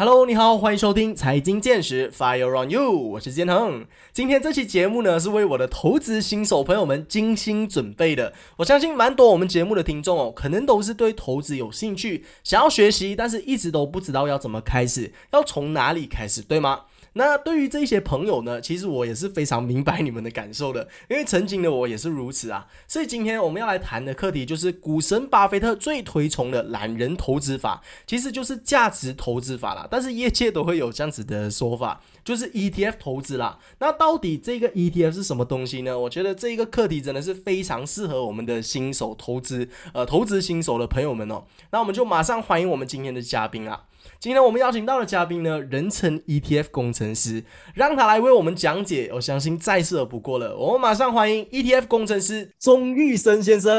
Hello，你好，欢迎收听财经见识 Fire on You，我是建恒。今天这期节目呢，是为我的投资新手朋友们精心准备的。我相信蛮多我们节目的听众哦，可能都是对投资有兴趣，想要学习，但是一直都不知道要怎么开始，要从哪里开始，对吗？那对于这些朋友呢，其实我也是非常明白你们的感受的，因为曾经的我也是如此啊。所以今天我们要来谈的课题就是股神巴菲特最推崇的懒人投资法，其实就是价值投资法啦。但是业界都会有这样子的说法，就是 ETF 投资啦。那到底这个 ETF 是什么东西呢？我觉得这一个课题真的是非常适合我们的新手投资，呃，投资新手的朋友们哦。那我们就马上欢迎我们今天的嘉宾啊。今天我们邀请到的嘉宾呢，人称 ETF 工程师，让他来为我们讲解，我相信再适合不过了。我们马上欢迎 ETF 工程师钟玉生先生，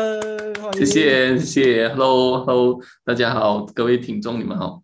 谢谢谢谢，Hello Hello，大家好，各位听众你们好。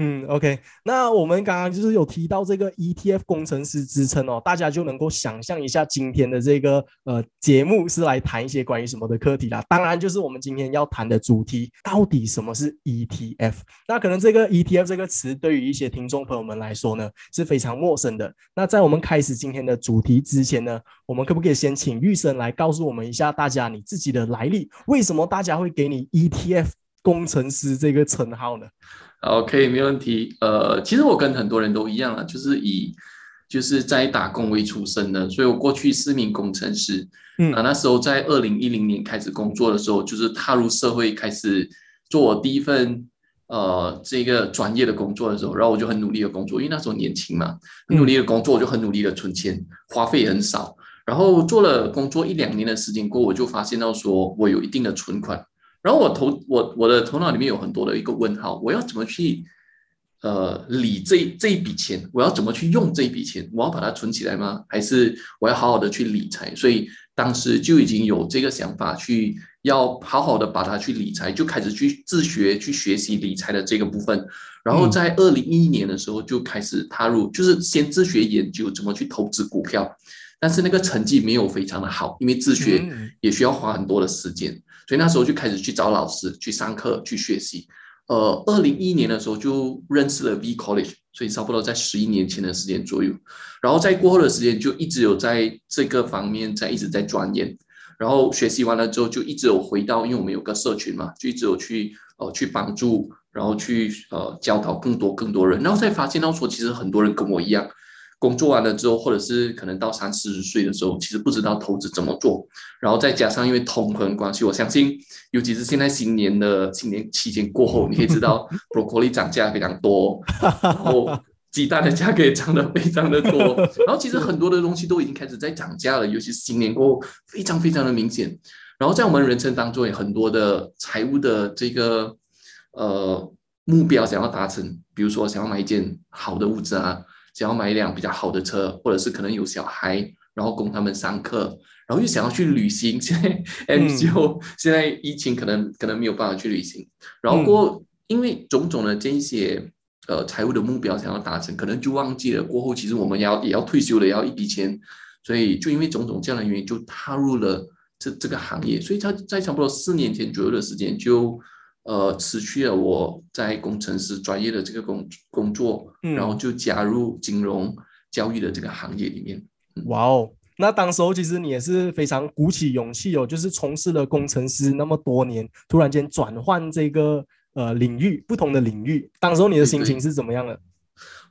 嗯，OK，那我们刚刚就是有提到这个 ETF 工程师之称哦，大家就能够想象一下今天的这个呃节目是来谈一些关于什么的课题啦。当然就是我们今天要谈的主题，到底什么是 ETF？那可能这个 ETF 这个词对于一些听众朋友们来说呢是非常陌生的。那在我们开始今天的主题之前呢，我们可不可以先请玉生来告诉我们一下大家你自己的来历？为什么大家会给你 ETF 工程师这个称号呢？OK，没问题。呃，其实我跟很多人都一样啊，就是以就是在打工为出身的，所以我过去是名工程师。嗯，啊，那时候在二零一零年开始工作的时候，就是踏入社会开始做我第一份呃这个专业的工作的时候，然后我就很努力的工作，因为那时候年轻嘛，很努力的工作，我就很努力的存钱，花费也很少。然后做了工作一两年的时间过，我就发现到说我有一定的存款。然后我头我我的头脑里面有很多的一个问号，我要怎么去呃理这这一笔钱？我要怎么去用这一笔钱？我要把它存起来吗？还是我要好好的去理财？所以当时就已经有这个想法，去要好好的把它去理财，就开始去自学去学习理财的这个部分。然后在二零一一年的时候就开始踏入，就是先自学研究怎么去投资股票，但是那个成绩没有非常的好，因为自学也需要花很多的时间。所以那时候就开始去找老师去上课去学习，呃，二零一一年的时候就认识了 V College，所以差不多在十一年前的时间左右，然后在过后的时间就一直有在这个方面在一直在钻研，然后学习完了之后就一直有回到，因为我们有个社群嘛，就一直有去呃去帮助，然后去呃教导更多更多人，然后再发现到说其实很多人跟我一样。工作完了之后，或者是可能到三四十岁的时候，其实不知道投资怎么做。然后再加上因为通膨关系，我相信，尤其是现在新年的新年期间过后，你可以知道，broccoli 涨价非常多，然后鸡蛋的价格也涨得非常的多。然后其实很多的东西都已经开始在涨价了，尤其是新年过后，非常非常的明显。然后在我们人生当中，有很多的财务的这个呃目标想要达成，比如说想要买一件好的物质啊。想要买一辆比较好的车，或者是可能有小孩，然后供他们上课，然后又想要去旅行。现在 MCO 现在疫情可能可能没有办法去旅行，然后过因为种种的这些呃财务的目标想要达成，可能就忘记了过后其实我们要也要退休了，要一笔钱，所以就因为种种这样的原因，就踏入了这这个行业。所以他在差不多四年前左右的时间就。呃，辞去了我在工程师专业的这个工工作，然后就加入金融教育的这个行业里面。哇哦，那当时候其实你也是非常鼓起勇气哦，就是从事了工程师那么多年，突然间转换这个呃领域，不同的领域，当时候你的心情是怎么样的？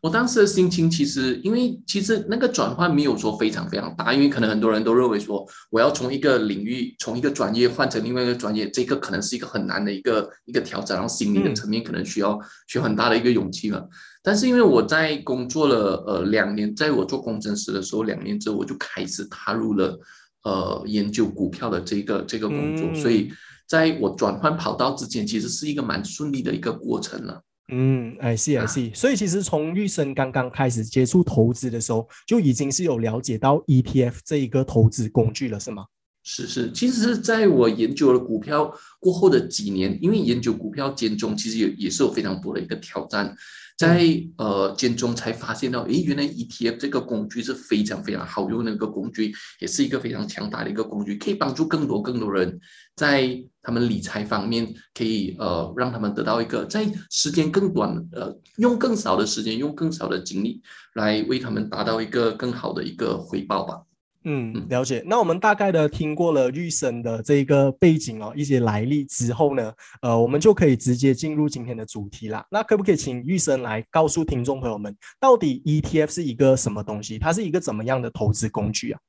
我当时的心情其实，因为其实那个转换没有说非常非常大，因为可能很多人都认为说，我要从一个领域，从一个专业换成另外一个专业，这个可能是一个很难的一个一个调整，然后心理的层面可能需要需要很大的一个勇气嘛。但是因为我在工作了呃两年，在我做工程师的时候，两年之后我就开始踏入了呃研究股票的这个这个工作，所以在我转换跑道之前，其实是一个蛮顺利的一个过程了。嗯，I see, I see。所以其实从玉生刚刚开始接触投资的时候，就已经是有了解到 ETF 这一个投资工具了，是吗？是是，其实是在我研究了股票过后的几年，因为研究股票间中，其实也也是有非常多的一个挑战。在呃间中才发现到，诶，原来 ETF 这个工具是非常非常好用的一个工具，也是一个非常强大的一个工具，可以帮助更多更多人在他们理财方面，可以呃让他们得到一个在时间更短，呃用更少的时间，用更少的精力来为他们达到一个更好的一个回报吧。嗯，了解。那我们大概的听过了玉生的这个背景哦，一些来历之后呢，呃，我们就可以直接进入今天的主题啦。那可不可以请玉生来告诉听众朋友们，到底 ETF 是一个什么东西？它是一个怎么样的投资工具啊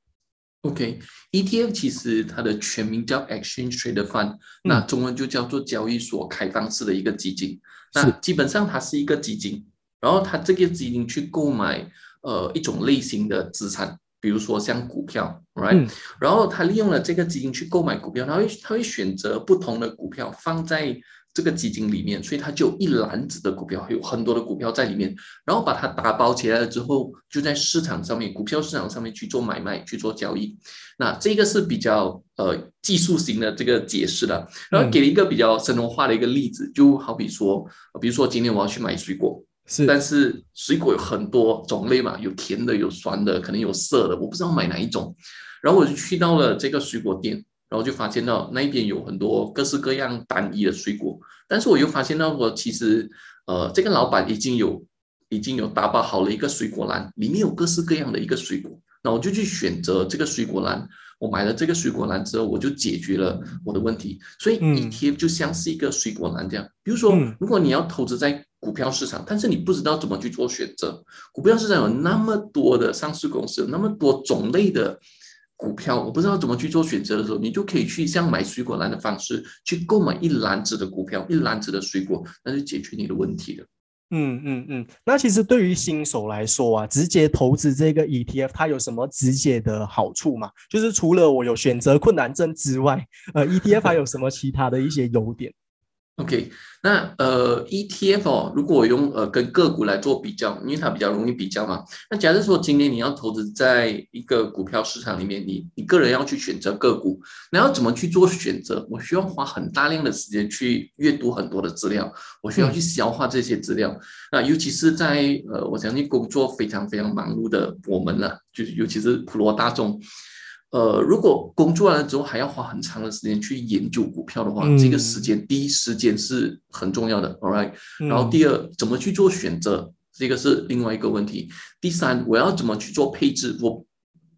？OK，ETF 其实它的全名叫 Exchange Traded Fund，那中文就叫做交易所开放式的一个基金。那基本上它是一个基金，然后它这个基金去购买呃一种类型的资产。比如说像股票，right，然后它利用了这个基金去购买股票，它会它会选择不同的股票放在这个基金里面，所以它就一篮子的股票，有很多的股票在里面，然后把它打包起来了之后，就在市场上面，股票市场上面去做买卖去做交易。那这个是比较呃技术型的这个解释的，然后给了一个比较生活化的一个例子，就好比说，比如说今天我要去买水果。是，但是水果有很多种类嘛，有甜的，有酸的，可能有涩的，我不知道买哪一种。然后我就去到了这个水果店，然后就发现到那一边有很多各式各样单一的水果。但是我又发现到我其实，呃，这个老板已经有已经有打包好了一个水果篮，里面有各式各样的一个水果。那我就去选择这个水果篮。我买了这个水果篮之后，我就解决了我的问题。所以 ETF 就像是一个水果篮这样。比如说，如果你要投资在股票市场，但是你不知道怎么去做选择。股票市场有那么多的上市公司，有那么多种类的股票，我不知道怎么去做选择的时候，你就可以去像买水果篮的方式去购买一篮子的股票，一篮子的水果，那就解决你的问题了。嗯嗯嗯。那其实对于新手来说啊，直接投资这个 ETF，它有什么直接的好处吗？就是除了我有选择困难症之外，呃，ETF 还有什么其他的一些优点？OK，那呃 ETF 哦，如果我用呃跟个股来做比较，因为它比较容易比较嘛。那假设说今年你要投资在一个股票市场里面，你你个人要去选择个股，那要怎么去做选择？我需要花很大量的时间去阅读很多的资料，我需要去消化这些资料。那尤其是在呃，我相信工作非常非常忙碌的我们呢，就是尤其是普罗大众。呃，如果工作完了之后还要花很长的时间去研究股票的话，这个时间第一时间是很重要的，all right。然后第二，怎么去做选择，这个是另外一个问题。第三，我要怎么去做配置？我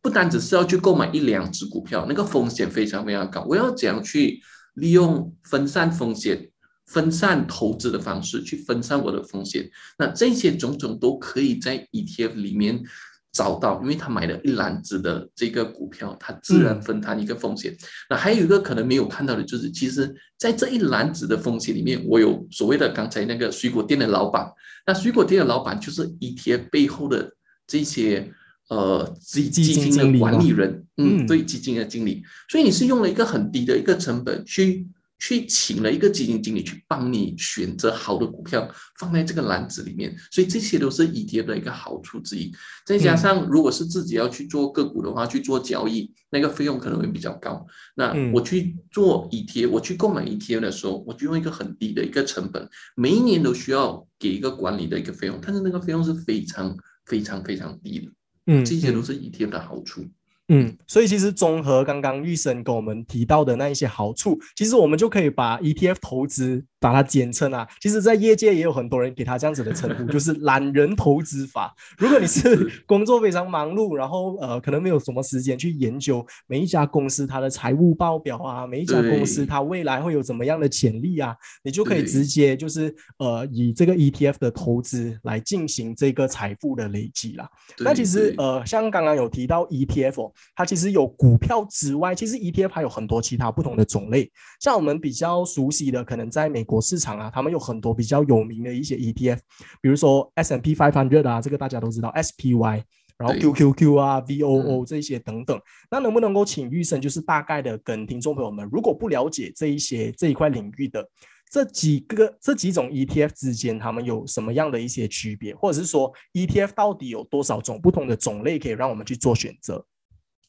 不单只是要去购买一两只股票，那个风险非常非常高。我要怎样去利用分散风险、分散投资的方式去分散我的风险？那这些种种都可以在 ETF 里面。找到，因为他买了一篮子的这个股票，他自然分摊一个风险。那还有一个可能没有看到的，就是其实，在这一篮子的风险里面，我有所谓的刚才那个水果店的老板。那水果店的老板就是 ETF 背后的这些呃基基金的管理人，嗯，对，基金的经理。所以你是用了一个很低的一个成本去。去请了一个基金经理去帮你选择好的股票放在这个篮子里面，所以这些都是 ETF 的一个好处之一。再加上，如果是自己要去做个股的话，去做交易，那个费用可能会比较高。那我去做 ETF，我去购买 ETF 的时候，我就用一个很低的一个成本，每一年都需要给一个管理的一个费用，但是那个费用是非常非常非常低的。嗯，这些都是 ETF 的好处。嗯，嗯所以其实综合刚刚玉生跟我们提到的那一些好处，其实我们就可以把 ETF 投资。把它简称啊，其实，在业界也有很多人给他这样子的称呼，就是懒人投资法。如果你是工作非常忙碌，然后呃，可能没有什么时间去研究每一家公司它的财务报表啊，每一家公司它未来会有怎么样的潜力啊，你就可以直接就是呃，以这个 ETF 的投资来进行这个财富的累积啦。那其实呃，像刚刚有提到 ETF，它其实有股票之外，其实 ETF 还有很多其他不同的种类，像我们比较熟悉的，可能在美。国市场啊，他们有很多比较有名的一些 ETF，比如说 S M P Five Hundred 啊，这个大家都知道 S P Y，然后 Q Q Q 啊，V O O 这些等等。那能不能够请玉生，就是大概的跟听众朋友们，如果不了解这一些这一块领域的这几个这几种 ETF 之间，他们有什么样的一些区别，或者是说 ETF 到底有多少种不同的种类可以让我们去做选择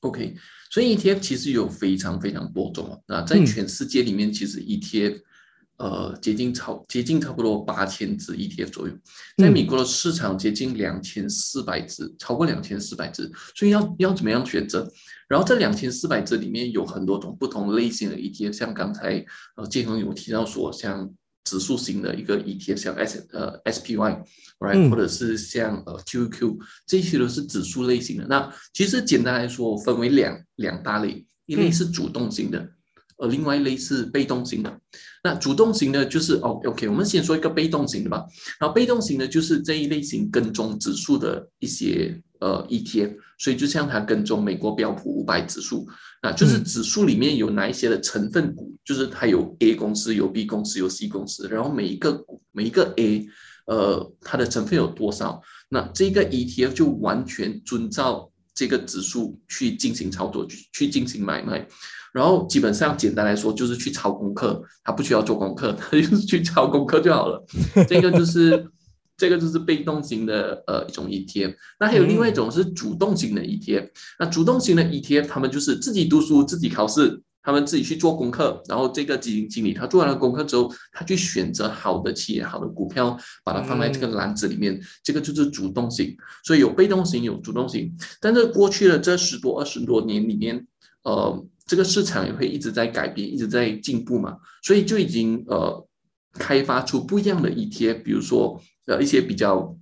？OK，所以 ETF 其实有非常非常多种啊。那在全世界里面，其实 ETF 呃接近超接近差不多八千只 ETF 左右，在美国的市场接近两千四百只，超过两千四百只。所以要要怎么样选择？然后这两千四百只里面有很多种不同类型的 ETF，像刚才呃建恒有提到说，像指数型的一个 ETF，像 S 呃 SPY，right，或者是像呃 QQ，这些都是指数类型的。那其实简单来说，分为两两大类，一类是主动型的，而另外一类是被动型的。那主动型的，就是哦，OK，我们先说一个被动型的吧。然后被动型的，就是这一类型跟踪指数的一些呃 ETF，所以就像它跟踪美国标普五百指数，那就是指数里面有哪一些的成分股，就是它有 A 公司、有 B 公司、有 C 公司，然后每一个股每一个 A，呃，它的成分有多少？那这个 ETF 就完全遵照这个指数去进行操作，去去进行买卖。然后基本上简单来说就是去抄功课，他不需要做功课，他就是去抄功课就好了。这个就是这个就是被动型的呃一种 ETF。那还有另外一种是主动型的 ETF。那主动型的 ETF，他们就是自己读书、自己考试，他们自己去做功课。然后这个基金经理他做完了功课之后，他去选择好的企业、好的股票，把它放在这个篮子里面。这个就是主动型。所以有被动型，有主动型。但是过去的这十多二十多年里面，呃。这个市场也会一直在改变，一直在进步嘛，所以就已经呃开发出不一样的 ETF，比如说呃一些比较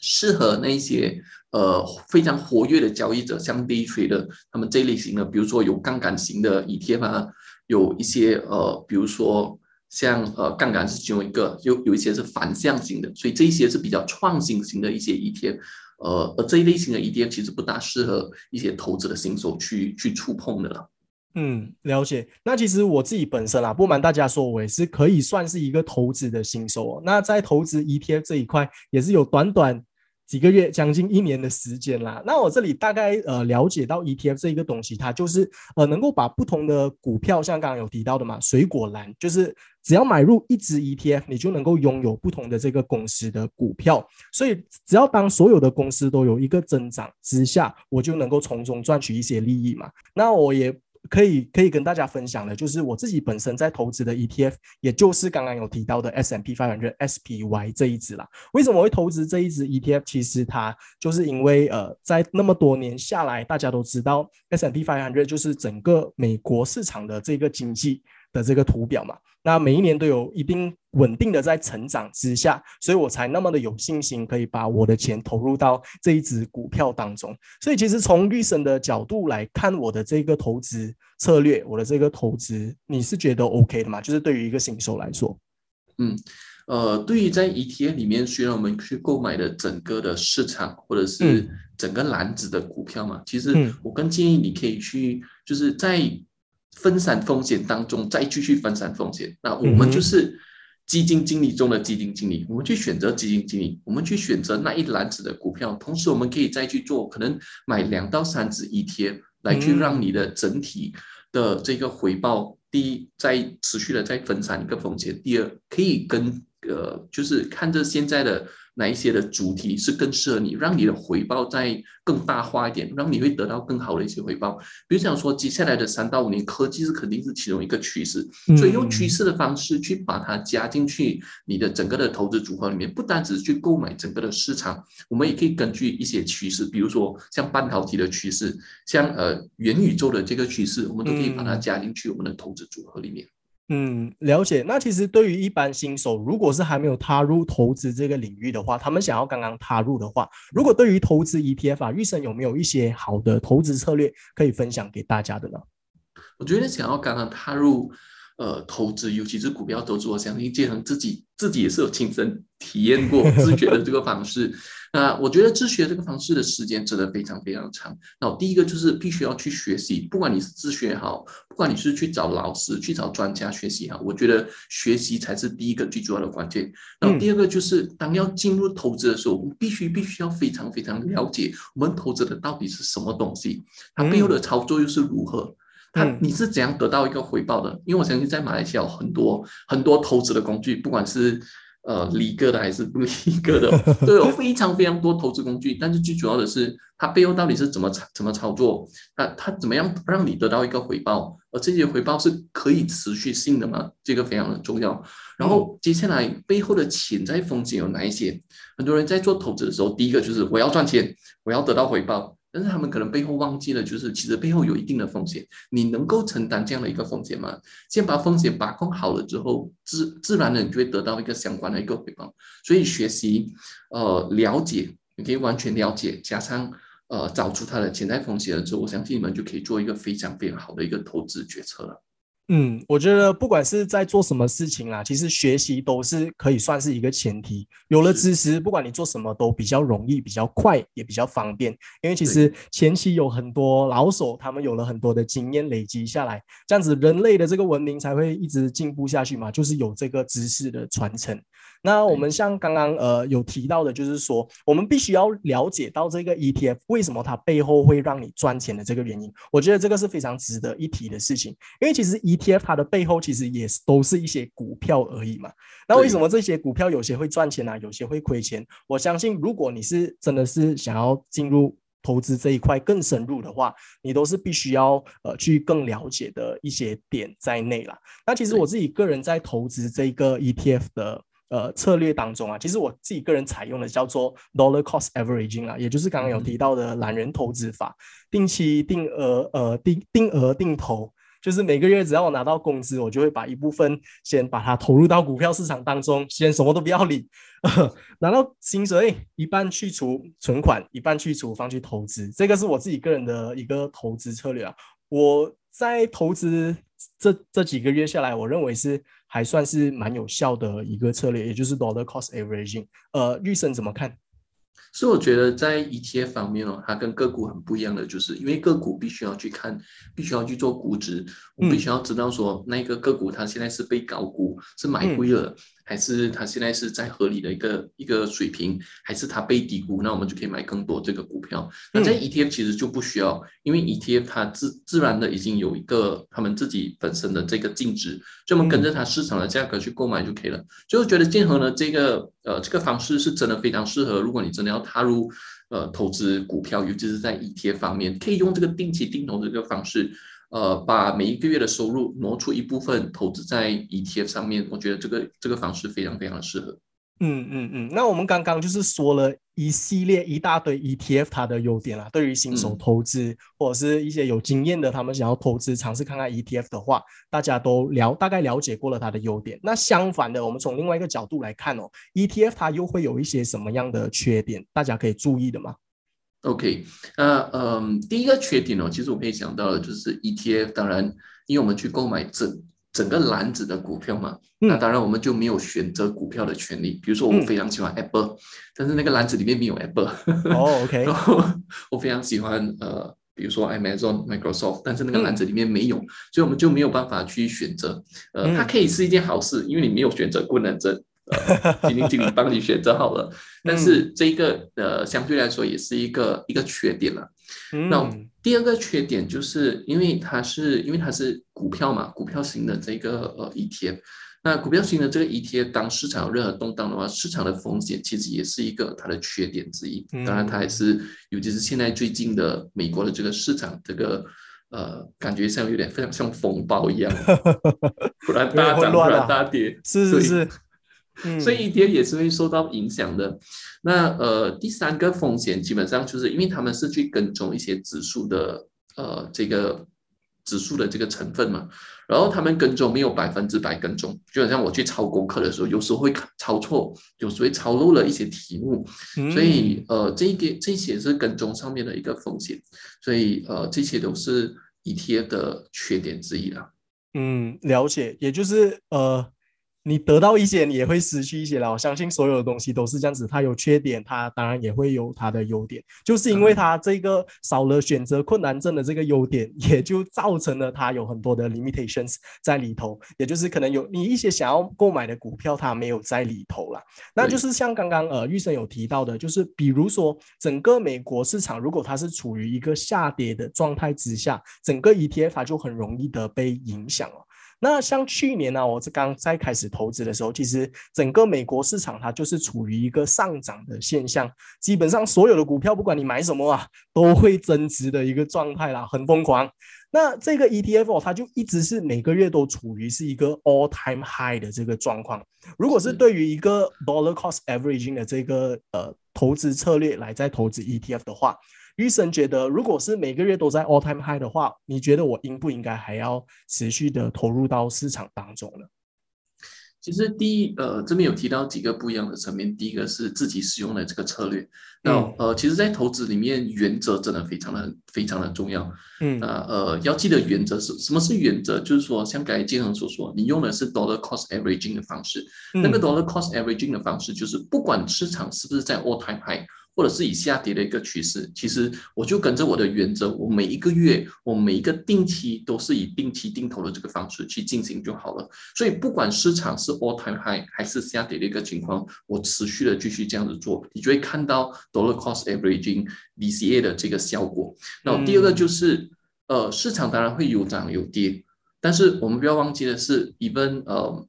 适合那一些呃非常活跃的交易者，像 Day Trader 他们这类型的，比如说有杠杆型的 ETF 啊，有一些呃比如说像呃杠杆是其中一个，有有一些是反向型的，所以这一些是比较创新型的一些 ETF。呃，而这一类型的 ETF 其实不大适合一些投资的新手去去触碰的了。嗯，了解。那其实我自己本身啊，不瞒大家说，我也是可以算是一个投资的新手。那在投资 ETF 这一块，也是有短短几个月，将近一年的时间啦。那我这里大概呃了解到 ETF 这一个东西，它就是呃能够把不同的股票，像刚刚有提到的嘛，水果篮，就是只要买入一只 ETF，你就能够拥有不同的这个公司的股票。所以只要当所有的公司都有一个增长之下，我就能够从中赚取一些利益嘛。那我也。可以可以跟大家分享的，就是我自己本身在投资的 ETF，也就是刚刚有提到的 S&P 500 SPY 这一支啦。为什么会投资这一支 ETF？其实它就是因为呃，在那么多年下来，大家都知道 S&P 500就是整个美国市场的这个经济的这个图表嘛。那每一年都有一定稳定的在成长之下，所以我才那么的有信心可以把我的钱投入到这一只股票当中。所以其实从律神的角度来看，我的这个投资策略，我的这个投资，你是觉得 OK 的吗？就是对于一个新手来说，嗯，呃，对于在 ETF 里面需要我们去购买的整个的市场或者是整个篮子的股票嘛，其实我更建议你可以去就是在。分散风险当中，再继续分散风险。那我们就是基金经理中的基金经理，我们去选择基金经理，我们去选择那一篮子的股票。同时，我们可以再去做，可能买两到三只 ETF，来去让你的整体的这个回报，第一，在持续的在分散一个风险；第二，可以跟呃，就是看着现在的。哪一些的主题是更适合你，让你的回报再更大化一点，让你会得到更好的一些回报。比如讲说，接下来的三到五年，科技是肯定是其中一个趋势，所以用趋势的方式去把它加进去你的整个的投资组合里面，不单只是去购买整个的市场，我们也可以根据一些趋势，比如说像半导体的趋势，像呃元宇宙的这个趋势，我们都可以把它加进去我们的投资组合里面。嗯，了解。那其实对于一般新手，如果是还没有踏入投资这个领域的话，他们想要刚刚踏入的话，如果对于投资 ETF 啊，玉生有没有一些好的投资策略可以分享给大家的呢？我觉得想要刚刚踏入呃投资，尤其是股票投资，我相信建恒自己自己也是有亲身体验过自觉的这个方式。那我觉得自学这个方式的时间真的非常非常长。那第一个就是必须要去学习，不管你是自学也好，不管你是去找老师、去找专家学习好，我觉得学习才是第一个最主要的关键。然后第二个就是当要进入投资的时候，我们必须必须要非常非常了解我们投资的到底是什么东西，它背后的操作又是如何，它你是怎样得到一个回报的？因为我相信在马来西亚有很多很多投资的工具，不管是呃，离个的还是不离个的，都有非常非常多投资工具，但是最主要的是它背后到底是怎么怎么操作，它它怎么样让你得到一个回报，而这些回报是可以持续性的吗？这个非常的重要。然后接下来背后的潜在风险有哪一些？很多人在做投资的时候，第一个就是我要赚钱，我要得到回报。但是他们可能背后忘记了，就是其实背后有一定的风险，你能够承担这样的一个风险吗？先把风险把控好了之后，自自然的你就会得到一个相关的一个回报。所以学习，呃，了解，你可以完全了解，加上呃，找出它的潜在风险了之后，我相信你们就可以做一个非常非常好的一个投资决策了。嗯，我觉得不管是在做什么事情啦，其实学习都是可以算是一个前提。有了知识，不管你做什么都比较容易、比较快，也比较方便。因为其实前期有很多老手，他们有了很多的经验累积下来，这样子人类的这个文明才会一直进步下去嘛，就是有这个知识的传承。那我们像刚刚呃有提到的，就是说我们必须要了解到这个 ETF 为什么它背后会让你赚钱的这个原因。我觉得这个是非常值得一提的事情，因为其实 ETF 它的背后其实也是都是一些股票而已嘛。那为什么这些股票有些会赚钱呢？有些会亏钱？我相信如果你是真的是想要进入投资这一块更深入的话，你都是必须要呃去更了解的一些点在内了。那其实我自己个人在投资这个 ETF 的。呃，策略当中啊，其实我自己个人采用的叫做 dollar cost averaging 啊，也就是刚刚有提到的懒人投资法，定期定额呃定定额定投，就是每个月只要我拿到工资，我就会把一部分先把它投入到股票市场当中，先什么都不要理，拿到薪水一半去除存款，一半去除放去投资，这个是我自己个人的一个投资策略啊。我在投资这这几个月下来，我认为是。还算是蛮有效的一个策略，也就是 dollar cost averaging。呃，玉生怎么看？所以我觉得在 ETF 方面哦，它跟个股很不一样的，就是因为个股必须要去看，必须要去做估值，我必须要知道说那个个股它现在是被高估，是买贵了。还是它现在是在合理的一个一个水平，还是它被低估？那我们就可以买更多这个股票。那在 ETF 其实就不需要，因为 ETF 它自自然的已经有一个他们自己本身的这个净值，所以我们跟着它市场的价格去购买就可以了。所以我觉得建和呢这个呃这个方式是真的非常适合，如果你真的要踏入呃投资股票，尤其是在 ETF 方面，可以用这个定期定投这个方式。呃，把每一个月的收入挪出一部分投资在 ETF 上面，我觉得这个这个方式非常非常的适合。嗯嗯嗯，那我们刚刚就是说了一系列一大堆 ETF 它的优点啦，对于新手投资或者是一些有经验的，他们想要投资尝试看看 ETF 的话，大家都了大概了解过了它的优点。那相反的，我们从另外一个角度来看哦，ETF 它又会有一些什么样的缺点，大家可以注意的吗？OK，那嗯，第一个缺点哦，其实我可以想到的就是 ETF，当然，因为我们去购买整整个篮子的股票嘛，那当然我们就没有选择股票的权利。比如说，我非常喜欢 Apple，但是那个篮子里面没有 Apple。哦，OK。然后我非常喜欢呃，比如说 Amazon、Microsoft，但是那个篮子里面没有，所以我们就没有办法去选择。呃，它可以是一件好事，因为你没有选择困难症。呃，基金经理帮你选择好了，但是这个呃，相对来说也是一个一个缺点了。那第二个缺点就是因为它是因为它是股票嘛，股票型的这个呃 ETF。那股票型的这个 ETF，当市场有任何动荡的话，市场的风险其实也是一个它的缺点之一。当然，它还是尤其是现在最近的美国的这个市场，这个呃，感觉像有点非常像风暴一样，突然大涨，突然大跌，是是是。所以 ETF 也是会受到影响的。那呃，第三个风险基本上就是因为他们是去跟踪一些指数的呃这个指数的这个成分嘛，然后他们跟踪没有百分之百跟踪，就好像我去抄功课的时候，有时候会抄错，有时候会抄漏了一些题目。所以呃，这一个这些是跟踪上面的一个风险。所以呃，这些都是 ETF 的缺点之一啦。嗯，了解，也就是呃。你得到一些，你也会失去一些了。我相信所有的东西都是这样子，它有缺点，它当然也会有它的优点。就是因为它这个少了选择困难症的这个优点，也就造成了它有很多的 limitations 在里头。也就是可能有你一些想要购买的股票，它没有在里头了。那就是像刚刚呃玉生有提到的，就是比如说整个美国市场，如果它是处于一个下跌的状态之下，整个 ETF 它就很容易的被影响了。那像去年呢，我这刚在开始投资的时候，其实整个美国市场它就是处于一个上涨的现象，基本上所有的股票，不管你买什么啊，都会增值的一个状态啦，很疯狂。那这个 ETF 它就一直是每个月都处于是一个 all time high 的这个状况。如果是对于一个 dollar cost averaging 的这个呃投资策略来在投资 ETF 的话，医生觉得，如果是每个月都在 all time high 的话，你觉得我应不应该还要持续的投入到市场当中呢？其实第一，呃，这边有提到几个不一样的层面。第一个是自己使用的这个策略。那呃，其实，在投资里面，原则真的非常的非常的重要。嗯，那呃，要记得原则是什么是原则？就是说，像刚才建恒所说，你用的是 dollar cost averaging 的方式。那个 dollar cost averaging 的方式，就是不管市场是不是在 all time high。或者是以下跌的一个趋势，其实我就跟着我的原则，我每一个月，我每一个定期都是以定期定投的这个方式去进行就好了。所以不管市场是 all time high 还是下跌的一个情况，我持续的继续这样子做，你就会看到 dollar cost averaging DCA 的这个效果。那第二个就是，呃，市场当然会有涨有跌，但是我们不要忘记的是，even 呃，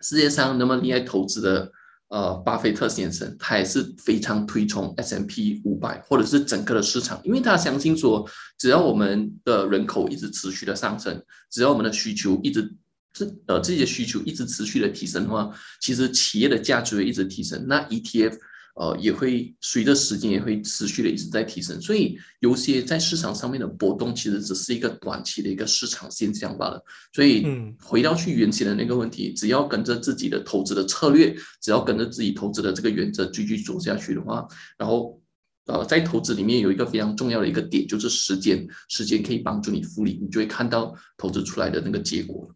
世界上那么厉害投资的。呃，巴菲特先生他也是非常推崇 S M P 五百或者是整个的市场，因为他相信说，只要我们的人口一直持续的上升，只要我们的需求一直这呃这些需求一直持续的提升的话，其实企业的价值会一直提升。那 E T F。呃，也会随着时间也会持续的一直在提升，所以有些在市场上面的波动，其实只是一个短期的一个市场现象罢了。所以，回到去原先的那个问题，只要跟着自己的投资的策略，只要跟着自己投资的这个原则继续走下去的话，然后，呃，在投资里面有一个非常重要的一个点，就是时间，时间可以帮助你复利，你就会看到投资出来的那个结果。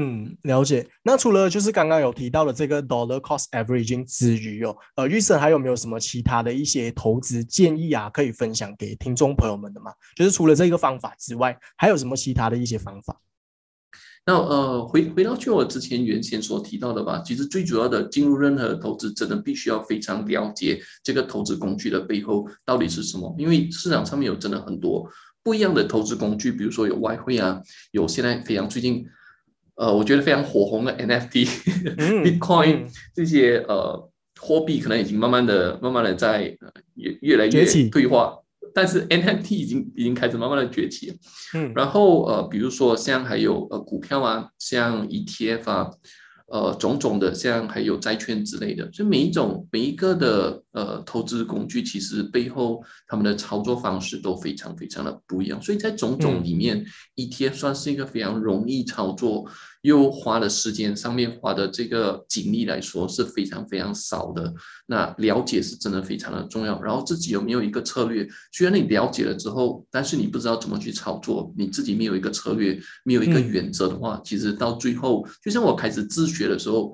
嗯，了解。那除了就是刚刚有提到的这个 dollar cost averaging 之余哦，呃，玉生还有没有什么其他的一些投资建议啊，可以分享给听众朋友们的吗？就是除了这个方法之外，还有什么其他的一些方法？那呃，回回到去我之前原先所提到的吧，其实最主要的进入任何投资，真的必须要非常了解这个投资工具的背后到底是什么，因为市场上面有真的很多不一样的投资工具，比如说有外汇啊，有现在非常最近。呃，我觉得非常火红的 NFT、Bitcoin 这些呃货币，可能已经慢慢的、慢慢的在越越来越退化，但是 NFT 已经已经开始慢慢的崛起。嗯，然后呃，比如说像还有呃股票啊，像 ETF 啊。呃，种种的，像还有债券之类的，所以每一种每一个的呃投资工具，其实背后他们的操作方式都非常非常的不一样。所以在种种里面，ETF 算是一个非常容易操作，又花的时间上面花的这个精力来说是非常非常少的。那了解是真的非常的重要。然后自己有没有一个策略？虽然你了解了之后，但是你不知道怎么去操作，你自己没有一个策略，没有一个原则的话，其实到最后，就像我开始自。学的时候，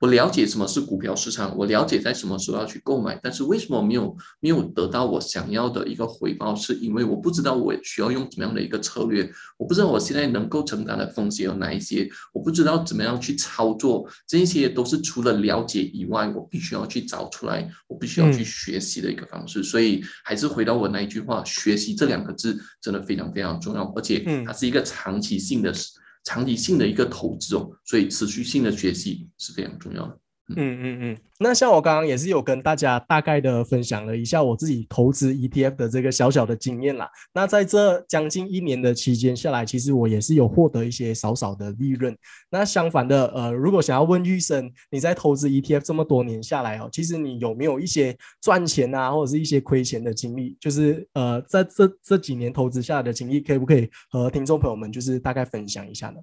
我了解什么是股票市场，我了解在什么时候要去购买，但是为什么没有没有得到我想要的一个回报？是因为我不知道我需要用怎么样的一个策略，我不知道我现在能够承担的风险有哪一些，我不知道怎么样去操作，这些都是除了了解以外，我必须要去找出来，我必须要去学习的一个方式。所以还是回到我那一句话，学习这两个字真的非常非常重要，而且它是一个长期性的。长期性的一个投资哦，所以持续性的学习是非常重要的。嗯嗯嗯，那像我刚刚也是有跟大家大概的分享了一下我自己投资 ETF 的这个小小的经验啦。那在这将近一年的期间下来，其实我也是有获得一些少少的利润。那相反的，呃，如果想要问玉生，你在投资 ETF 这么多年下来哦，其实你有没有一些赚钱啊，或者是一些亏钱的经历？就是呃，在这这几年投资下来的经历，可不可以和听众朋友们就是大概分享一下呢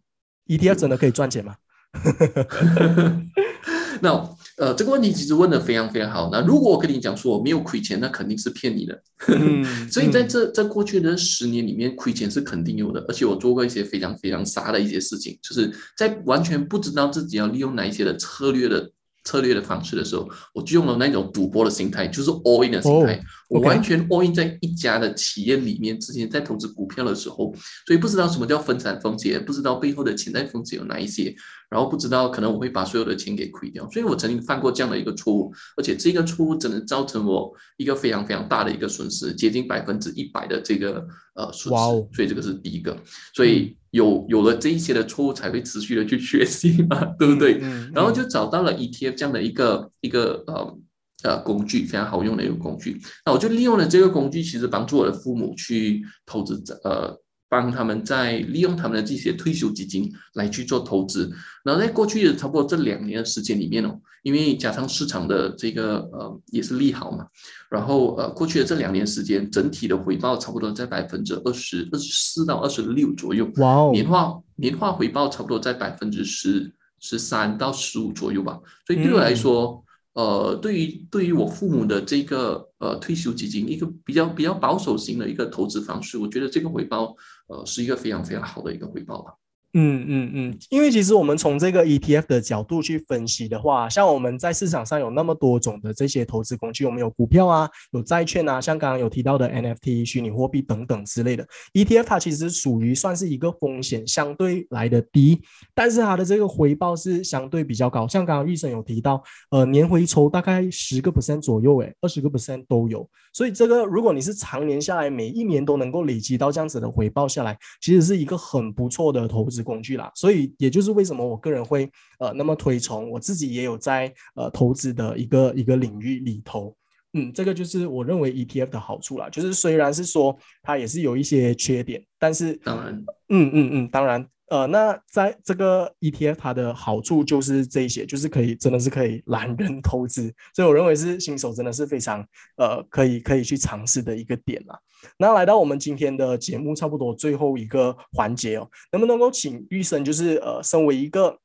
？ETF 真的可以赚钱吗？那呃，这个问题其实问的非常非常好。那如果我跟你讲说我没有亏钱，那肯定是骗你的。所以在这在过去的十年里面，亏钱是肯定有的。而且我做过一些非常非常傻的一些事情，就是在完全不知道自己要利用哪一些的策略的。策略的方式的时候，我就用了那种赌博的心态，就是 all in 的心态。我完全 all in 在一家的企业里面。之前在投资股票的时候，所以不知道什么叫分散风险，不知道背后的潜在风险有哪一些，然后不知道可能我会把所有的钱给亏掉。所以我曾经犯过这样的一个错误，而且这个错误真的造成我一个非常非常大的一个损失，接近百分之一百的这个呃损失。所以这个是第一个。所以。有有了这一些的错误，才会持续的去学习嘛，对不对？然后就找到了 ETF 这样的一个一个呃呃工具，非常好用的一个工具。那我就利用了这个工具，其实帮助我的父母去投资呃。帮他们在利用他们的这些退休基金来去做投资，然后在过去的差不多这两年的时间里面哦，因为加上市场的这个呃也是利好嘛，然后呃过去的这两年时间，整体的回报差不多在百分之二十二十四到二十六左右，哇哦，年化年化回报差不多在百分之十十三到十五左右吧，所以对我来说。呃，对于对于我父母的这个呃退休基金，一个比较比较保守型的一个投资方式，我觉得这个回报呃是一个非常非常好的一个回报吧。嗯嗯嗯，因为其实我们从这个 ETF 的角度去分析的话，像我们在市场上有那么多种的这些投资工具，我们有股票啊，有债券啊，像刚刚有提到的 NFT、虚拟货币等等之类的 ETF，它其实属于算是一个风险相对来的低，但是它的这个回报是相对比较高。像刚刚玉生有提到，呃，年回抽大概十个 percent 左右，诶，二十个 percent 都有。所以这个如果你是常年下来，每一年都能够累积到这样子的回报下来，其实是一个很不错的投资。工具啦，所以也就是为什么我个人会呃那么推崇，我自己也有在呃投资的一个一个领域里头，嗯，这个就是我认为 ETF 的好处啦，就是虽然是说它也是有一些缺点，但是当然，嗯嗯嗯，当然，呃，那在这个 ETF 它的好处就是这些，就是可以真的是可以懒人投资，所以我认为是新手真的是非常呃可以可以去尝试的一个点啦。那来到我们今天的节目差不多最后一个环节哦，能不能够请玉生，就是呃，身为一个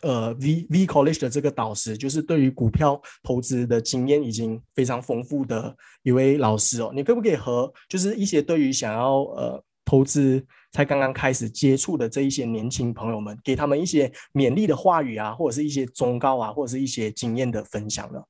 呃 V V College 的这个导师，就是对于股票投资的经验已经非常丰富的一位老师哦，你可不可以和就是一些对于想要呃投资才刚刚开始接触的这一些年轻朋友们，给他们一些勉励的话语啊，或者是一些忠告啊，或者是一些经验的分享呢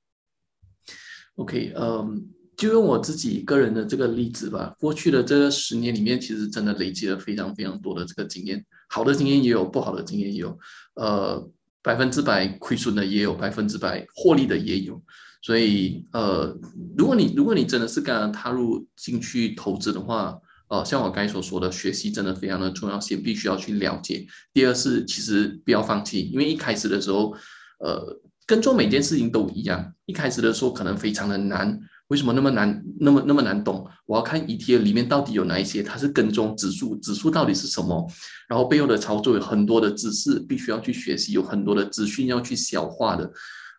？OK，嗯。就用我自己个人的这个例子吧。过去的这十年里面，其实真的累积了非常非常多的这个经验，好的经验也有，不好的经验也有。呃，百分之百亏损的也有，百分之百获利的也有。所以，呃，如果你如果你真的是刚刚踏入进去投资的话，呃，像我刚才所说的，学习真的非常的重要，先必须要去了解。第二是，其实不要放弃，因为一开始的时候，呃，跟做每件事情都一样，一开始的时候可能非常的难。为什么那么难，那么那么难懂？我要看 ETF 里面到底有哪一些，它是跟踪指数，指数到底是什么？然后背后的操作有很多的知识，必须要去学习，有很多的资讯要去消化的。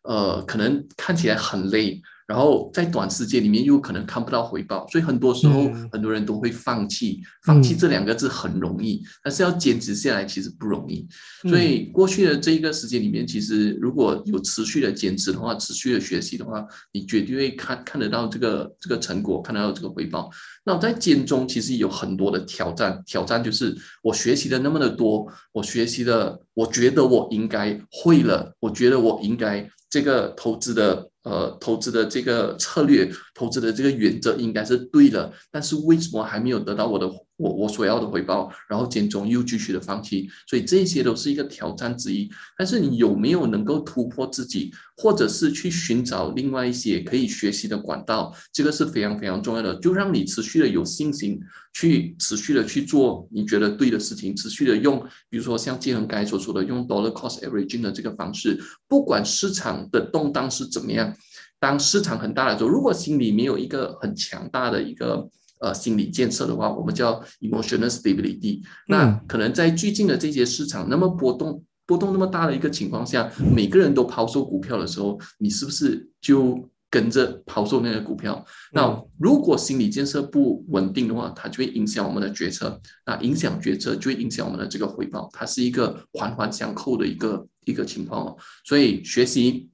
呃，可能看起来很累。然后在短时间里面又可能看不到回报，所以很多时候很多人都会放弃。放弃这两个字很容易，但是要坚持下来其实不容易。所以过去的这一个时间里面，其实如果有持续的坚持的话，持续的学习的话，你绝对会看看得到这个这个成果，看得到这个回报。那在间中其实有很多的挑战，挑战就是我学习的那么的多，我学习的，我觉得我应该会了，我觉得我应该这个投资的。呃，投资的这个策略，投资的这个原则应该是对的，但是为什么还没有得到我的？我我所要的回报，然后间中又继续的放弃，所以这些都是一个挑战之一。但是你有没有能够突破自己，或者是去寻找另外一些可以学习的管道，这个是非常非常重要的。就让你持续的有信心，去持续的去做你觉得对的事情，持续的用，比如说像金恒刚才所说的，用 dollar cost averaging 的这个方式，不管市场的动荡是怎么样，当市场很大的时候，如果心里没有一个很强大的一个。呃，心理建设的话，我们叫 emotional stability。那可能在最近的这些市场那么波动、波动那么大的一个情况下，每个人都抛售股票的时候，你是不是就跟着抛售那个股票？那如果心理建设不稳定的话，它就会影响我们的决策。那影响决策就会影响我们的这个回报，它是一个环环相扣的一个一个情况哦。所以学习、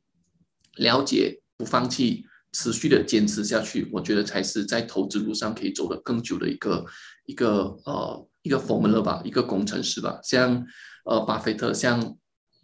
了解、不放弃。持续的坚持下去，我觉得才是在投资路上可以走得更久的一个一个呃一个 formula 吧，一个工程师吧。像呃巴菲特，像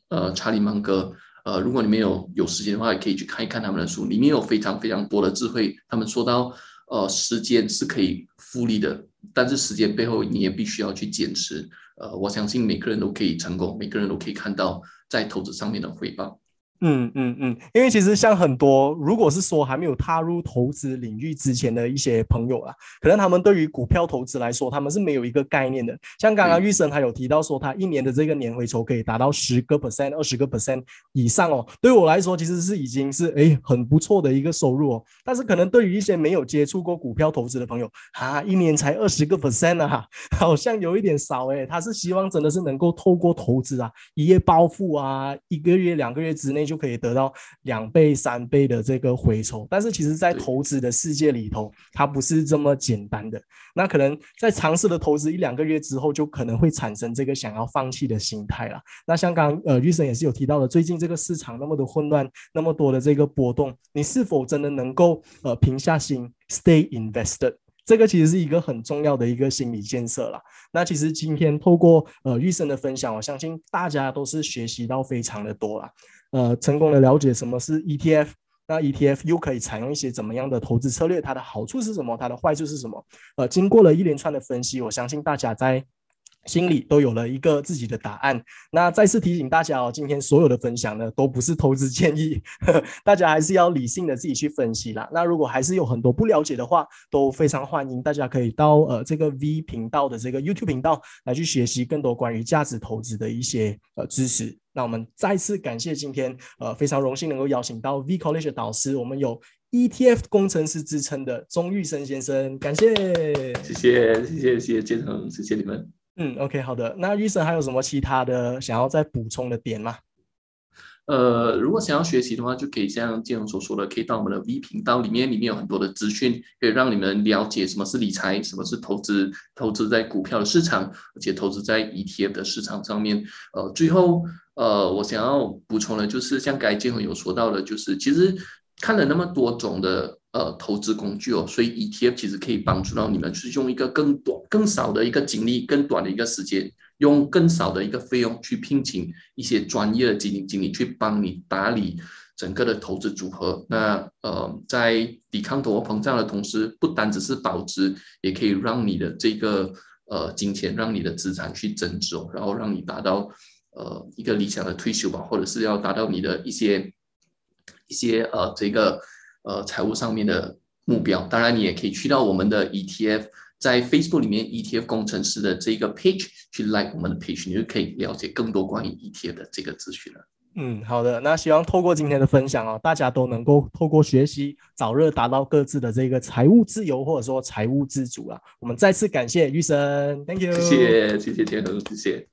呃查理芒格，呃如果你们有有时间的话，也可以去看一看他们的书，里面有非常非常多的智慧。他们说到呃时间是可以复利的，但是时间背后你也必须要去坚持。呃，我相信每个人都可以成功，每个人都可以看到在投资上面的回报。嗯嗯嗯，因为其实像很多，如果是说还没有踏入投资领域之前的一些朋友啊，可能他们对于股票投资来说，他们是没有一个概念的。像刚刚玉生他有提到说，他一年的这个年回酬可以达到十个 percent、二十个 percent 以上哦。对我来说，其实是已经是哎很不错的一个收入哦。但是可能对于一些没有接触过股票投资的朋友，啊，一年才二十个 percent 啊，好像有一点少诶。他是希望真的是能够透过投资啊，一夜暴富啊，一个月、两个月之内。就可以得到两倍、三倍的这个回酬，但是其实，在投资的世界里头，它不是这么简单的。那可能在尝试的投资一两个月之后，就可能会产生这个想要放弃的心态了。那像刚呃玉生也是有提到的，最近这个市场那么的混乱，那么多的这个波动，你是否真的能够呃平下心，stay invested？这个其实是一个很重要的一个心理建设了。那其实今天透过呃玉生的分享，我相信大家都是学习到非常的多啦。呃，成功的了解什么是 ETF，那 ETF 又可以采用一些怎么样的投资策略？它的好处是什么？它的坏处是什么？呃，经过了一连串的分析，我相信大家在。心里都有了一个自己的答案。那再次提醒大家哦，今天所有的分享呢，都不是投资建议，大家还是要理性的自己去分析啦。那如果还是有很多不了解的话，都非常欢迎大家可以到呃这个 V 频道的这个 YouTube 频道来去学习更多关于价值投资的一些呃知识。那我们再次感谢今天呃非常荣幸能够邀请到 V College 的导师，我们有 ETF 工程师之称的钟玉生先生，感谢，谢谢谢谢谢谢建成，谢谢你们。嗯，OK，好的。那医生还有什么其他的想要再补充的点吗？呃，如果想要学习的话，就可以像建荣所说的，可以到我们的 V 频道里面，里面有很多的资讯，可以让你们了解什么是理财，什么是投资，投资在股票的市场，而且投资在 ETF 的市场上面。呃，最后，呃，我想要补充的，就是像刚才建荣有说到的，就是其实看了那么多种的。呃，投资工具哦，所以 ETF 其实可以帮助到你们，是用一个更短、更少的一个精力、更短的一个时间，用更少的一个费用去聘请一些专业的基金经理去帮你打理整个的投资组合。那呃，在抵抗通货膨胀的同时，不单只是保值，也可以让你的这个呃金钱，让你的资产去增值哦，然后让你达到呃一个理想的退休吧，或者是要达到你的一些一些呃这个。呃，财务上面的目标，当然你也可以去到我们的 ETF，在 Facebook 里面 ETF 工程师的这个 page 去 like 我们的 page，你就可以了解更多关于 ETF 的这个资讯了。嗯，好的，那希望透过今天的分享哦，大家都能够透过学习，早日达到各自的这个财务自由或者说财务自主啊。我们再次感谢玉生，Thank you，谢谢谢谢天恒，谢谢。